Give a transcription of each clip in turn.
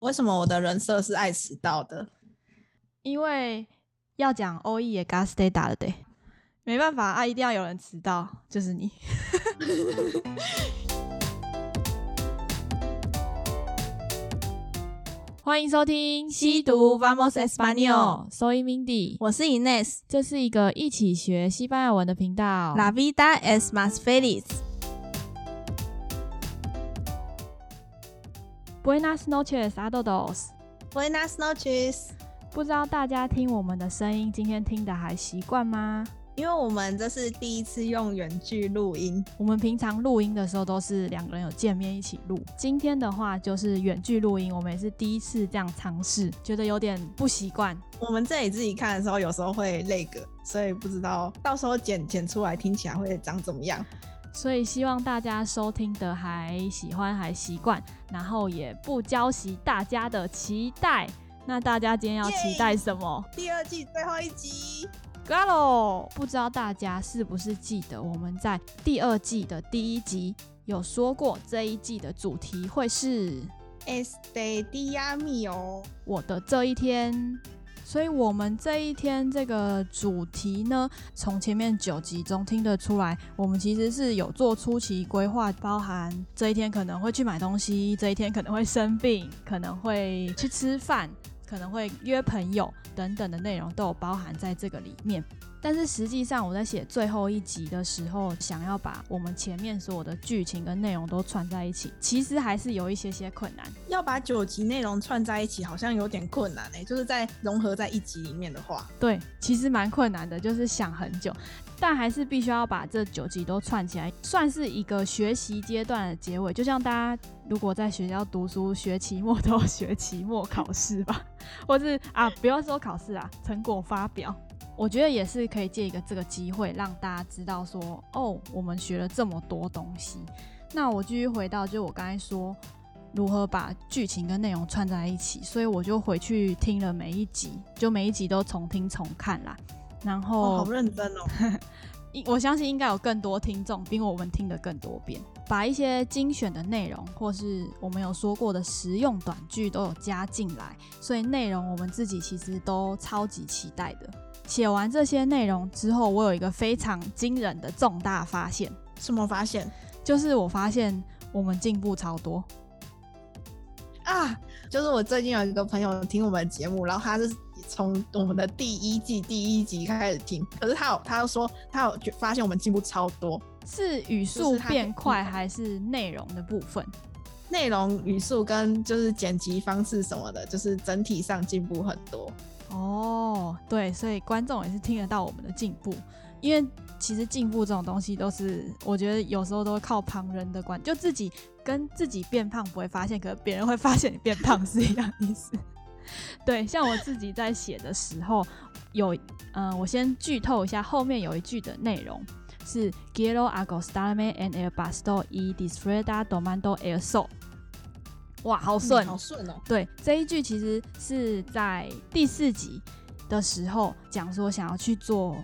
为什么我的人设是爱迟到的？因为要讲 OE 也 gas day 打了对，没办法啊，一定要有人迟到，就是你。欢迎收听西读 Vamos Español，Soy Mindy，我是 Ines，这是一个一起学西班牙文的频道。La vida es más feliz。Buenas noches, a todos. Buenas noches. 不知道大家听我们的声音，今天听的还习惯吗？因为我们这是第一次用远距录音。我们平常录音的时候都是两个人有见面一起录，今天的话就是远距录音，我们也是第一次这样尝试，觉得有点不习惯。我们这里自己看的时候，有时候会 lag，所以不知道到时候剪剪出来听起来会长怎么样。所以希望大家收听的还喜欢还习惯，然后也不浇熄大家的期待。那大家今天要期待什么？第二季最后一集。Gallo，不知道大家是不是记得我们在第二季的第一集有说过，这一季的主题会是 Este día mío，我的这一天。所以，我们这一天这个主题呢，从前面九集中听得出来，我们其实是有做初期规划，包含这一天可能会去买东西，这一天可能会生病，可能会去吃饭，可能会约朋友等等的内容都有包含在这个里面。但是实际上，我在写最后一集的时候，想要把我们前面所有的剧情跟内容都串在一起，其实还是有一些些困难。要把九集内容串在一起，好像有点困难哎，就是在融合在一集里面的话，对，其实蛮困难的，就是想很久，但还是必须要把这九集都串起来，算是一个学习阶段的结尾。就像大家如果在学校读书，学期末都 学期末考试吧，或是啊，不要说考试啊，成果发表。我觉得也是可以借一个这个机会，让大家知道说，哦，我们学了这么多东西。那我继续回到，就我刚才说，如何把剧情跟内容串在一起，所以我就回去听了每一集，就每一集都重听重看啦。然后，哦，好认真哦。我相信应该有更多听众比我们听的更多遍，把一些精选的内容，或是我们有说过的实用短句都有加进来，所以内容我们自己其实都超级期待的。写完这些内容之后，我有一个非常惊人的重大发现。什么发现？就是我发现我们进步超多啊！就是我最近有一个朋友听我们的节目，然后他是从我们的第一季第一集开始听，可是他有他又说他有发现我们进步超多，是语速变快还是内容的部分？内容语速跟就是剪辑方式什么的，就是整体上进步很多。哦，对，所以观众也是听得到我们的进步，因为其实进步这种东西都是，我觉得有时候都会靠旁人的观，就自己跟自己变胖不会发现，可是别人会发现你变胖是一样意思。对，像我自己在写的时候，有，嗯、呃，我先剧透一下，后面有一句的内容是 Quiero agostarme en el basto y disfrutar tomando el sol。哇，好顺，好顺哦！对，这一句其实是在第四集的时候讲说想要去做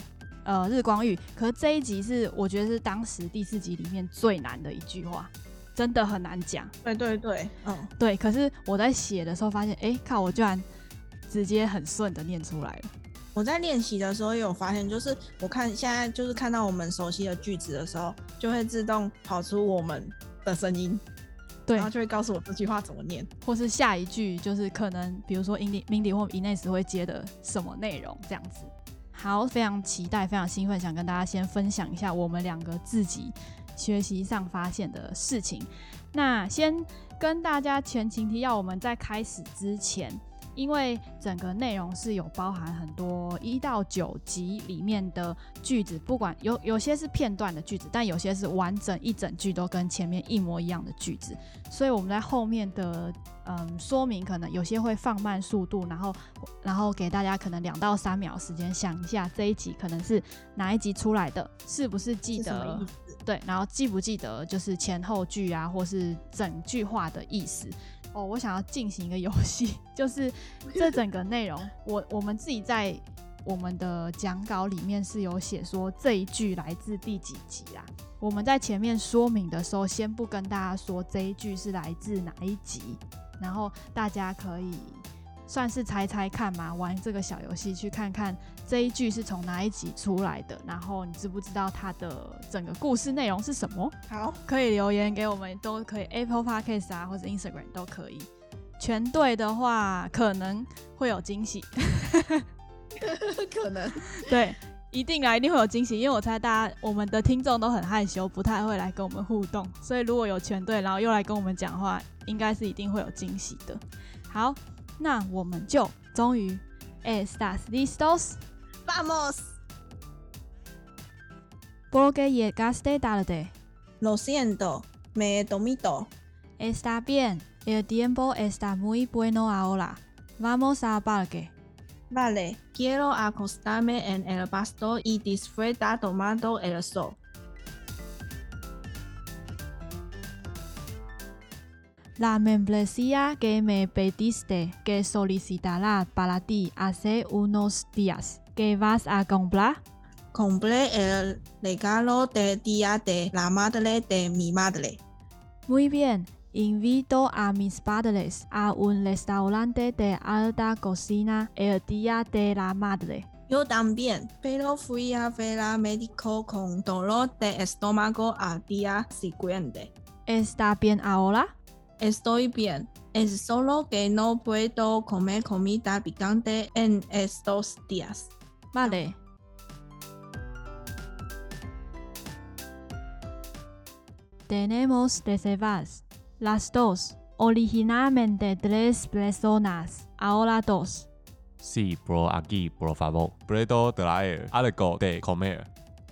呃日光浴，可是这一集是我觉得是当时第四集里面最难的一句话，真的很难讲。对对对，嗯，对。可是我在写的时候发现，哎，靠，我居然直接很顺的念出来了。我在练习的时候也有发现，就是我看现在就是看到我们熟悉的句子的时候，就会自动跑出我们的声音。对，然后就会告诉我这句话怎么念，或是下一句就是可能，比如说 Mindy Mindy 或 Ines 会接的什么内容这样子。好，非常期待，非常兴奋，想跟大家先分享一下我们两个自己学习上发现的事情。那先跟大家前情提要，我们在开始之前。因为整个内容是有包含很多一到九集里面的句子，不管有有些是片段的句子，但有些是完整一整句都跟前面一模一样的句子，所以我们在后面的嗯说明可能有些会放慢速度，然后然后给大家可能两到三秒时间想一下这一集可能是哪一集出来的，是不是记得？对，然后记不记得就是前后句啊，或是整句话的意思。哦，我想要进行一个游戏，就是这整个内容，我我们自己在我们的讲稿里面是有写说这一句来自第几集啊？我们在前面说明的时候，先不跟大家说这一句是来自哪一集，然后大家可以算是猜猜看嘛，玩这个小游戏，去看看这一句是从哪一集出来的，然后你知不知道它的整个故事内容是什么？好，可以留言给我们，都可以 Apple Podcast 啊，或者 Instagram 都可以。全对的话，可能会有惊喜。可能 对，一定来，一定会有惊喜，因为我猜大家我们的听众都很害羞，不太会来跟我们互动，所以如果有全对，然后又来跟我们讲话，应该是一定会有惊喜的。好，那我们就终于，¿Estás listos？Vamos！¿Por qué llegaste tarde? Lo siento, me he dormido. Está bien, el tiempo está muy bueno ahora. Vamos al parque. Vale, quiero acostarme en el pasto y disfrutar tomando el sol. La membresía que me pediste que solicitará para ti hace unos días. ¿Qué vas a comprar? Compré el regalo del día de la madre de mi madre. Muy bien. Invito a mis padres a un restaurante de alta cocina el día de la madre. Yo también, pero fui a ver al médico con dolor de estómago al día siguiente. ¿Está bien ahora? Estoy bien. Es solo que no puedo comer comida picante en estos días. Vale. Tenemos reservas. Las dos. Originalmente tres personas. Ahora dos. Sí, por aquí, por favor. Puedo traer algo de comer.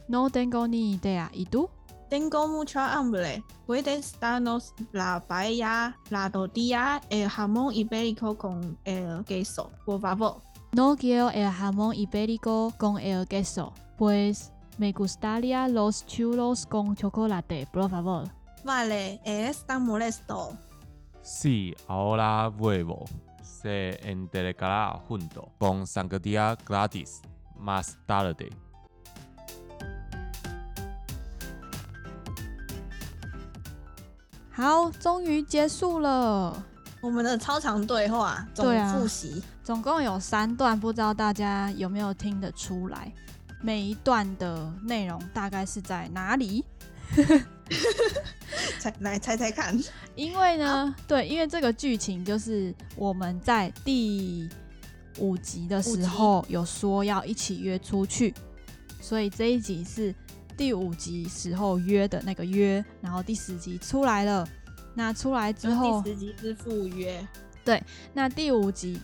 No tengo ni idea. ¿Y tú? Tengo mucha hambre. ¿Puedes darnos la paella, la tortilla, el jamón ibérico con el queso, por favor? No quiero el jamón ibérico con el queso. Pues me gustaría los churros con chocolate, por favor. Vale, es tan molesto. Sí, ahora vuelvo. Se entregará junto con sangría gratis más tarde. 好，终于结束了我们的超长对话总复习，啊，总共有三段，不知道大家有没有听得出来？每一段的内容大概是在哪里？猜来猜猜看，因为呢，对，因为这个剧情就是我们在第五集的时候有说要一起约出去，所以这一集是第五集时候约的那个约，然后第十集出来了，那出来之后，第十集是赴约，对，那第五集。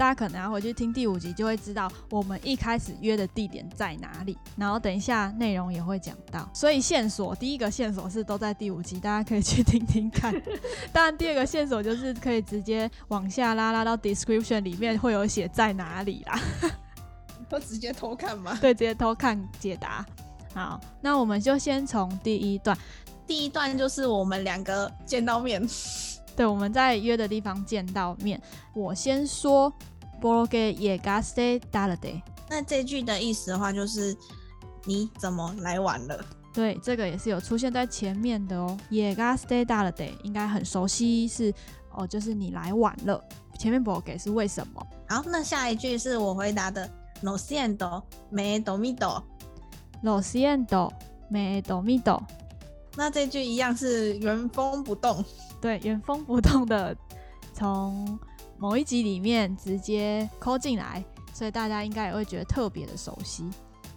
大家可能要回去听第五集，就会知道我们一开始约的地点在哪里。然后等一下内容也会讲到，所以线索第一个线索是都在第五集，大家可以去听听看。当然第二个线索就是可以直接往下拉，拉到 description 里面会有写在哪里啦。都直接偷看吗？对，直接偷看解答。好，那我们就先从第一段。第一段就是我们两个见到面。对我们在约的地方见到面。我先说波罗给耶嘎斯特大了得那这句的意思的话就是你怎么来晚了？对这个也是有出现在前面的哦。耶嘎斯特大了得应该很熟悉是哦就是你来晚了。前面波罗给是为什么？好那下一句是我回答的露西安哆咪哆咪哆露西安哆咪哆咪哆那这句一样是原封不动。对，原封不动的从某一集里面直接抠进来，所以大家应该也会觉得特别的熟悉。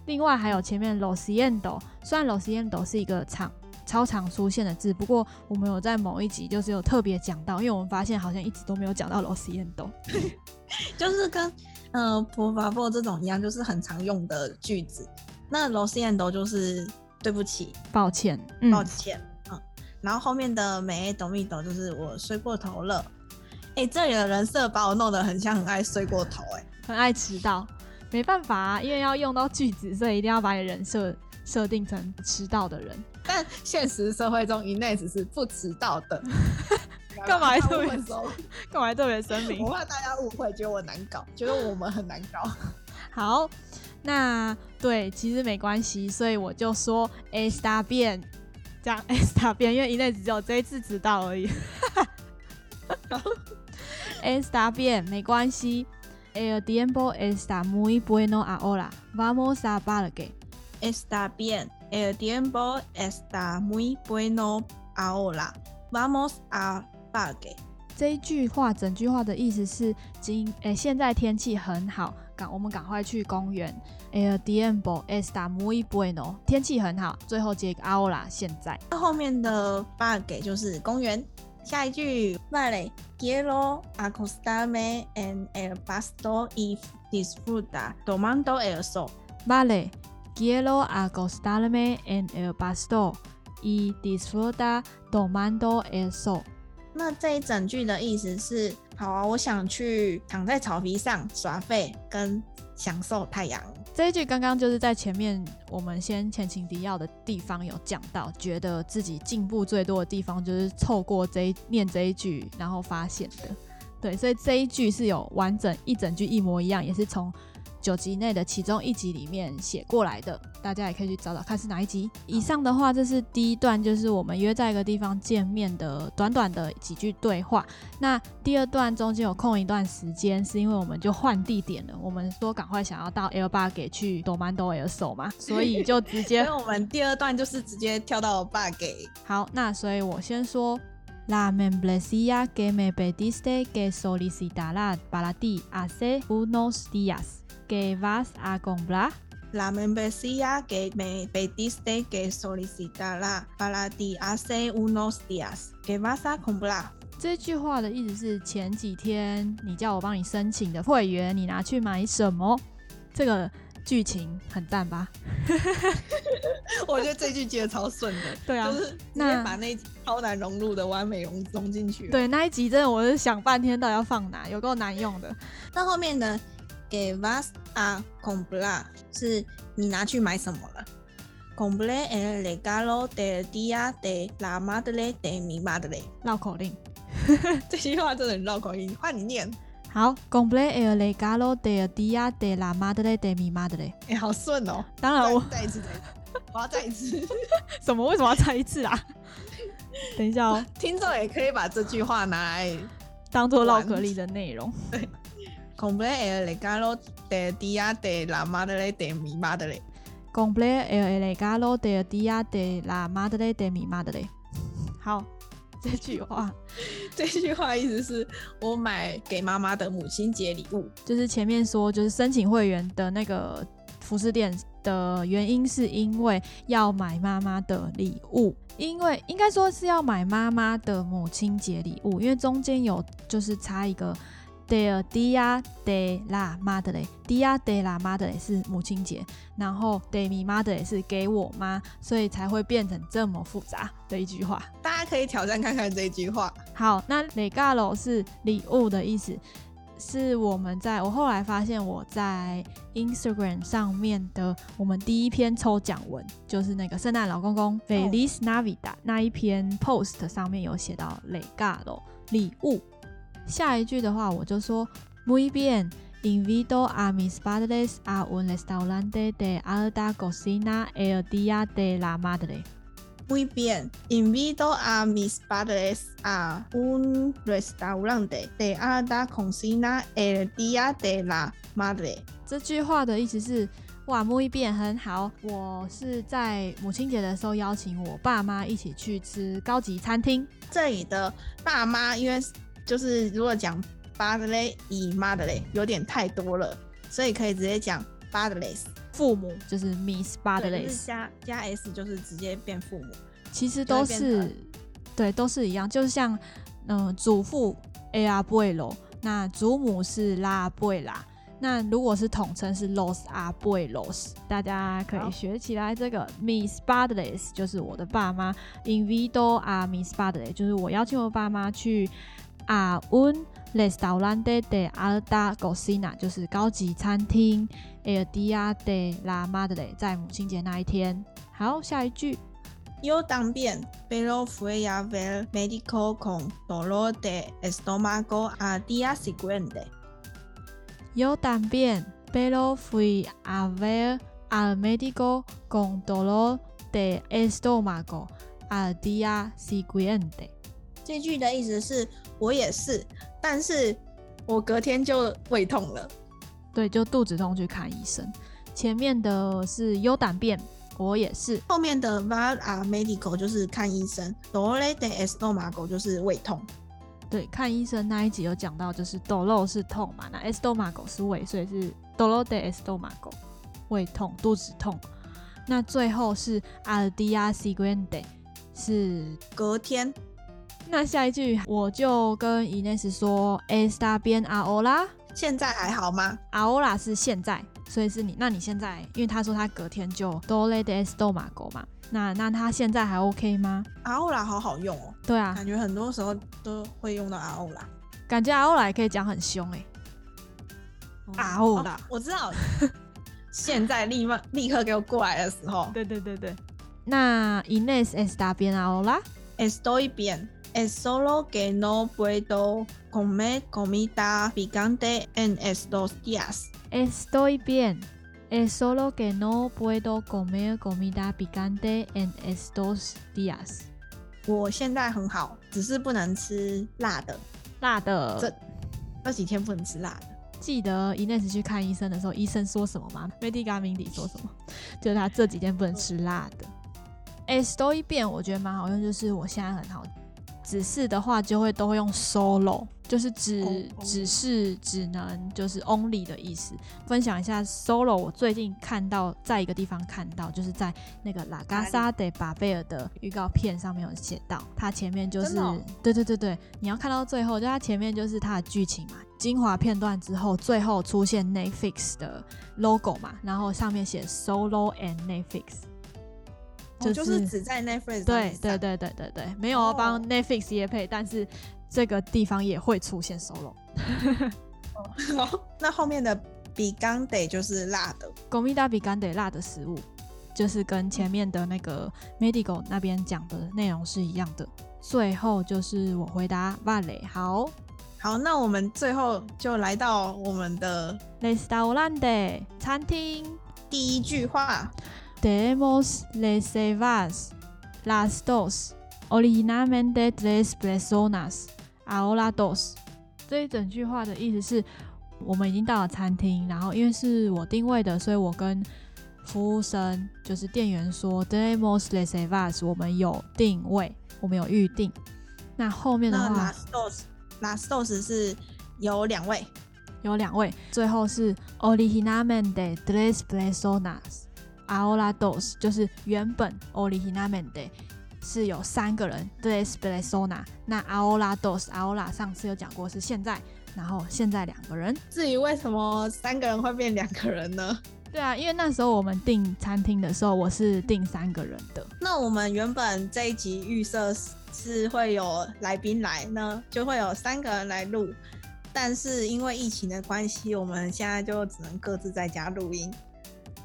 另外还有前面 lo siento，虽然 lo siento 是一个常超常出现的字，不过我们有在某一集就是有特别讲到，因为我们发现好像一直都没有讲到 l o s i e n d o 就是跟呃 por favor 这种一样，就是很常用的句子。那 l o s i e n d o 就是对不起，抱歉，抱歉。嗯然后后面的 me he dormido 就是我睡过头了。哎，这里的人设把我弄得很像很爱睡过头，哎，很爱迟到。没办法啊，因为要用到句子，所以一定要把你人设设定成迟到的人。但现实社会中，Ines 是不迟到的。干嘛 特别说？干嘛特别声明？我怕大家误会，觉得我难搞，觉得我们很难搞。好，那对，其实没关系，所以我就说 está bien。这样 está bien，因为 Ines 只有这一次知道而已。está bien，没关系。El tiempo está muy bueno ahora. Vamos a parque. Está bien. El tiempo está muy bueno ahora. Vamos a parque. 这一句话，整句话的意思是今诶，现在天气很好，赶我们赶快去公园。El tiempo está muy bueno，天气很好。最后接一个 ahora，现在。那后面的 parque 就是公园。下一句，Vale, quiero acostarme en el pasto y disfrutar tomando el sol. Vale, quiero acostarme en el pasto y disfrutar tomando el sol. 那这一整句的意思是，好啊，我想去躺在草皮上耍废，跟享受太阳。这一句刚刚就是在前面我们先前情提要的地方有讲到，觉得自己进步最多的地方就是透过这一念这一句，然后发现的。对，所以这一句是有完整一整句一模一样，也是从。九集内的其中一集里面写过来的，大家也可以去找找看是哪一集。以上的话，这是第一段，就是我们约在一个地方见面的短短的几句对话。那第二段中间有空一段时间，是因为我们就换地点了。我们说赶快想要到 El Parque 去 Tomando el Sol 嘛，所以 就直接。所以我们第二段就是直接跳到 Parque。好，那所以我先说，La membresía que me pediste que solicitara para ti hace unos días。Que vas a comprar la membresía que me pediste que solicitara para ti hace unos días. ¿Qué vas a comprar？这句话的意思是前几天你叫我帮你申请的会员，你拿去买什么？这个剧情很淡吧？我觉得这句接的超顺的。对啊，就是直接把那超难融入的完美融融进去。对，那一集真的我是想半天到底要放哪，有够难用的。那后面呢？Que vas a comprar 是你拿去买什么了？Compré el regalo del día de la madre de mi madre。绕口令，这句话真的很绕口令，换你念。好，Compré el regalo del día de la madre de mi madre。哎，好顺哦。当然我再一次，再一次，我要再一次。什么？为什么要再一次啊？等一下哦，听众也可以把这句话拿来当做绕口令的内容。对。Compré el regalo del día de la madre de mi madre。Compré el regalo del día de la madre de mi madre。好，这句话，这句话意思是我买给妈妈的母亲节礼物。就是前面说，就是申请会员的那个服饰店的原因，是因为要买妈妈的礼物，因为应该说是要买妈妈的母亲节礼物，因为中间有就是差一个。Día de la Madre，Dia de la madre 是母亲节，然后 de mi madre 是给我妈，所以才会变成这么复杂的一句话。大家可以挑战看看这一句话。好，那 regalo 是礼物的意思，是我们在我后来发现我在 Instagram 上面的我们第一篇抽奖文，就是那个圣诞老公公 Feliz Navidad 那一篇 post 上面有写到 regalo 礼物。下一句的话，我就说，Muy bien, invito a mis padres a un restaurante de alta cocina el día de la madre. Muy bien, invito a mis padres a un restaurante de alta cocina el día de la madre. 这句话的意思是，哇，Muy bien，很好，我是在母亲节的时候邀请我爸妈一起去吃高级餐厅。这里的爸妈，因为就是如果讲 fatherly motherly 有点太多了，所以可以直接讲 fatherless 父母，就是 miss fatherless 加加 s 就是直接变父母，其实都是对，都是一样，就是像嗯、呃、祖父 abuelo，那祖母是 la abuela，那如果是统称是 los abuelos，大家可以学起来这个 mis padres 就是我的爸妈，invito a mis padres 就是我邀请我爸妈去。A un restaurante de alta cocina 就是高级餐厅，el día de la madre 在母亲节那一天。好，下一句。Yo también, pero fui a ver médico con dolor de estómago al día siguiente. Yo también, pero fui a ver al médico con dolor de estómago al día siguiente. 这句的意思是。我也是，但是我隔天就胃痛了，对，就肚子痛去看医生。前面的是优胆便，我也是。后面的 var a medical 就是看医生，dolor de estómago 就是胃痛。对，看医生那一集有讲到，就是 dolor 是痛嘛，那 estomago 是胃，所以是 dolor de estómago 胃痛，肚子痛。那最后是 al día siguiente 是隔天。那下一句我就跟 Ines 说，está bien ahora？现在还好吗？ahora 是现在，所以是你。那你现在，因为他说他隔天就 dolor de estómago 嘛，那那他现在还 OK 吗？ahora 好好用哦。对啊，感觉很多时候都会用到 ahora。感觉 ahora 也可以讲很凶哎、欸。ahora、哦、我知道。现在立马立刻给我过来的时候。对对对对。那 Ines está bien ahora？Estoy bien. Es solo que no puedo comer comida picante en estos días. Estoy bien. Es solo que no puedo comer comida picante en estos días. 我现在很好，只是不能吃辣的。辣的。这这几天不能吃辣的。记得 Ines 去看医生的时候，医生说什么吗？Medica Mindy 说什么？就是他这几天不能吃辣的。Estoy bien，我觉得蛮好用，就是我现在很好。只是的话，就会都会用 solo，就是只、oh, oh. 只是只能就是 only 的意思。分享一下 solo，我最近看到在一个地方看到，就是在那个 La Casa de Papel 的预告片上面有写到，它前面就是、哦、对对对对，你要看到最后，就它前面就是它的剧情嘛，精华片段之后，最后出现 Netflix 的 logo 嘛，然后上面写 solo and Netflix。就是、哦、就是只在 Netflix 对对对对对对，没有帮 Netflix 也配，但是这个地方也会出现 solo。哦，那后面的 picante 就是辣的，comida picante 辣的食物，就是跟前面的那个 medical 那边讲的内容是一样的。最后就是我回答 vale，好好，那我们最后就来到我们的 restaurante 餐厅第一句话。Tenemos reservadas las dos, originalmente tres personas, ahora dos。这一整句话的意思是，我们已经到了餐厅，然后因为是我定位的，所以我跟服务生，就是店员说，Tenemos reservadas，我们有定位，我们有预定。那后面的话，las dos, las dos 是有两位，有两位。最后是 originalmente tres personas。Ahora dos 就是原本 originalmente 是有三个人，tres personas。那 ahora dos，ahora 上次有讲过是现在，然后现在两个人。至于为什么三个人会变两个人呢？对啊，因为那时候我们订餐厅的时候，我是订三个人的。那我们原本这一集预设是会有来宾来呢，就会有三个人来录，但是因为疫情的关系，我们现在就只能各自在家录音。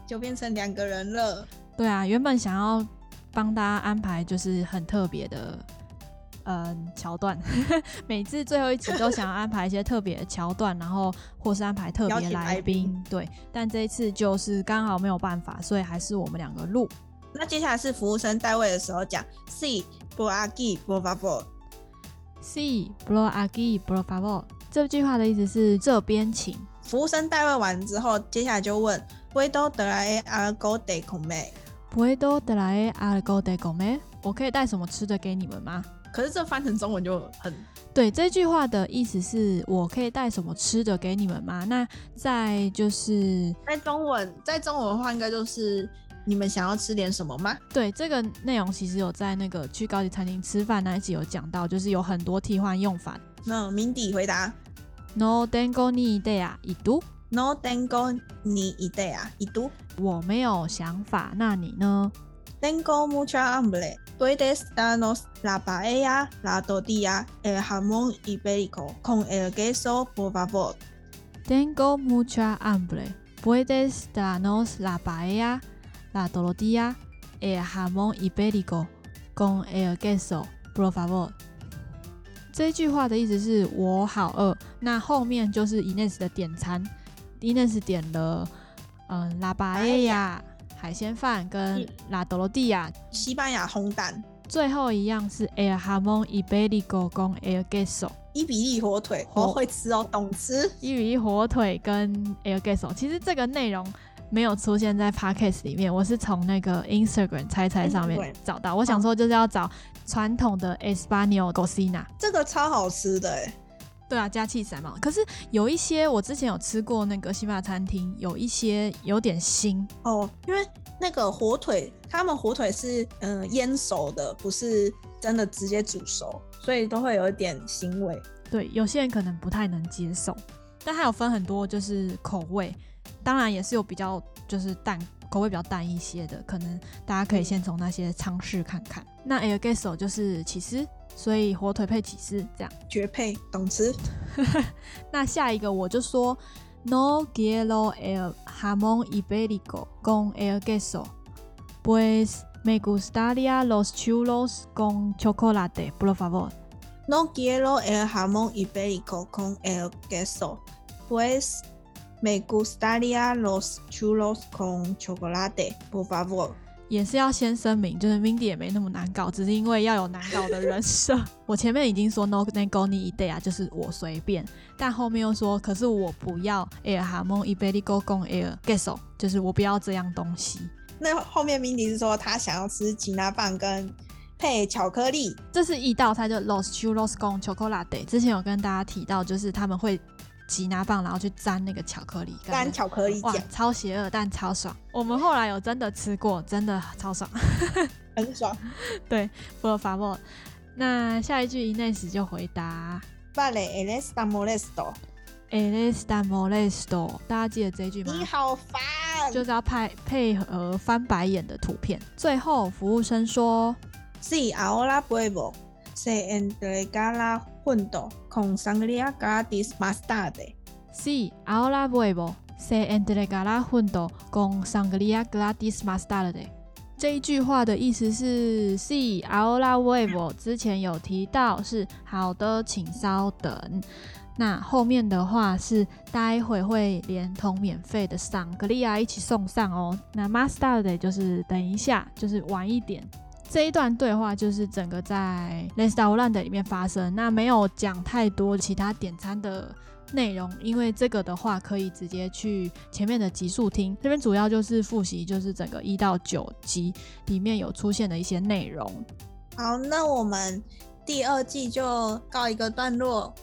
就变成两个人了。对啊，原本想要帮大家安排就是很特别的，嗯，桥段。每次最后一集都想要安排一些特别的桥段，然后或是安排特别来宾。对，但这一次就是刚好没有办法，所以还是我们两个录。那接下来是服务生带位的时候讲，Si por aquí por favor，Si por aquí por favor。这句话的意思是这边请。服务生代位完之后，接下来就问。¿Puedo traer algo de comer? ¿Puedo traer algo de comer? 我可以带什么吃的给你们吗？可是这翻成中文就很对。这句话的意思是我可以带什么吃的给你们吗？那在就是在中文，在中文的话应该就是你们想要吃点什么吗？对，这个内容其实有在那个去高级餐厅吃饭那一集有讲到，就是有很多替换用法。那 Mindy 回答 ：No tengo ni idea. ¿Y tú? No tengo ni idea. ¿Y tú? 我没有想法，那你呢？Tengo mucha hambre. ¿Puedes darnos la paella, la tortilla, el jamón ibérico con el queso, por favor? Tengo mucha hambre. ¿Puedes darnos la paella, la tortilla, el jamón ibérico con el queso, por favor? 这句话的意思是我好饿。那后面就是 Ines 的点餐。Ines 点了，嗯，拉巴耶亚海鲜饭跟拉多罗蒂亚西班牙烘蛋，最后一样是 El Jamon ibérico con el queso，伊比利火腿，我会吃哦，懂吃。伊比利火腿跟 el queso，其实这个内容没有出现在 podcast 里面，我是从那个 Instagram 猜猜上面找到。我想说就是要找传统的 Espanol cocina，这个超好吃的哎。对啊，加气塞嘛。可是有一些我之前有吃过那个西班牙餐厅，有一些有点腥哦，因为那个火腿，他们火腿是嗯腌熟的，不是真的直接煮熟，所以都会有一点腥味。对，有些人可能不太能接受，但它有分很多就是口味，当然也是有比较就是淡口味比较淡一些的，可能大家可以先从那些尝试看看。那 El queso 就是起司。所以火腿配起司这样绝配，懂吃。那下一个我就说，No quiero el jamón ibérico con el queso, pues me gustaría los churros con chocolate, por favor. No quiero el jamón ibérico con el queso, pues me gustaría los churros con chocolate, por favor. 也是要先声明，就是 Mindy 也没那么难搞，只是因为要有难搞的人设。我前面已经说 No nego ni idea，就是我随便，但后面又说，可是我不要 el jamón ibérico con el queso，就是我不要这样东西。那后面 Mindy 是说他想要吃吉拿棒跟配巧克力，这是一道菜，就 Los churros con chocolate。之前有跟大家提到，就是他们会。吉拿棒，然后去沾那个巧克力，沾巧克力酱，超邪恶但超爽。我们后来有真的吃过，真的超爽，很爽。对，por favor。那下一句，Inés 就回答：Vale, él está molesto. Él está molesto。大家记得这一句吗？你好烦，就是要配配合翻白眼的图片。最后，服务生说：Sí, ahora puedo. Se entregará junto con sangría gratis más tarde. Sí, ahora vuelvo. Se entregará junto con sangría gratis más tarde. 这一句话的意思是，Sí, ahora vuelvo。之前有提到是好的，请稍等。那后面的话是待会会连同免费的 sangría 一起送上哦。那 más tarde 就是等一下，就是晚一点。这一段对话就是整个在 restaurante 里面发生，那没有讲太多其他点餐的内容，因为这个的话可以直接去前面的集数听。这边主要就是复习，就是整个一到九集里面有出现的一些内容。好，那我们第二季就告一个段落。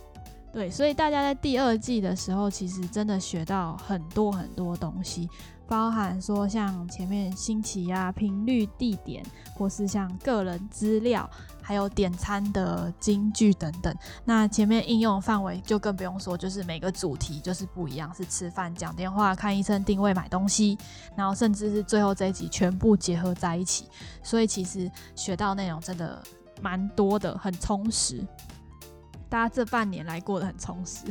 对，所以大家在第二季的时候，其实真的学到很多很多东西。包含说像前面星期啊、频率、地点，或是像个人资料，还有点餐的金句等等。那前面应用范围就更不用说，就是每个主题就是不一样，是吃饭、讲电话、看医生、定位、买东西，然后甚至是最后这一集全部结合在一起。所以其实学到内容真的蛮多的，很充实。大家这半年来过得很充实。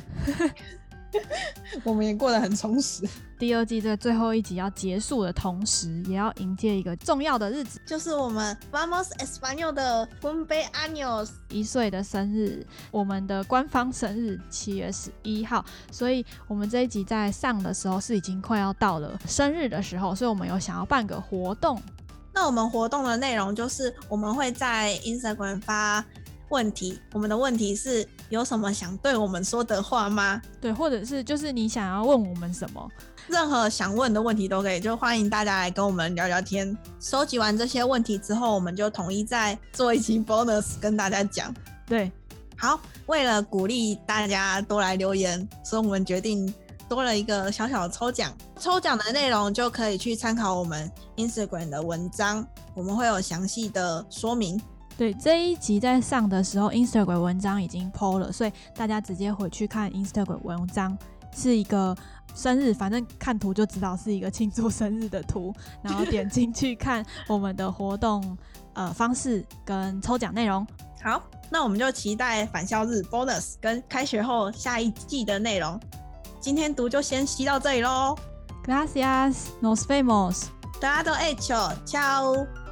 我们也过得很充实。第二季在最后一集要结束的同时，也要迎接一个重要的日子，就是我们 Vamos Español 的 Cumpleaños 一岁的生日，我们的官方生日七月十一号。所以，我们这一集在上的时候是已经快要到了生日的时候，所以我们有想要办个活动。那我们活动的内容就是我们会在 Instagram 发。问题，我们的问题是有什么想对我们说的话吗？对，或者是就是你想要问我们什么，任何想问的问题都可以，就欢迎大家来跟我们聊聊天。收集完这些问题之后，我们就统一再做一期 bonus 跟大家讲。对，好，为了鼓励大家多来留言，所以我们决定多了一个小小的抽奖。抽奖的内容就可以去参考我们 Instagram 的文章，我们会有详细的说明。对，这一集在上的时候，Instagram 文章已经 PO 了，所以大家直接回去看 Instagram 文章，是一个生日，反正看图就知道是一个庆祝生日的图，然后 点进去看我们的活动呃方式跟抽奖内容。好，那我们就期待返校日 bonus 跟开学后下一季的内容。今天读就先吸到这里喽。Gracias, nos vemos. Todo hecho. Chao.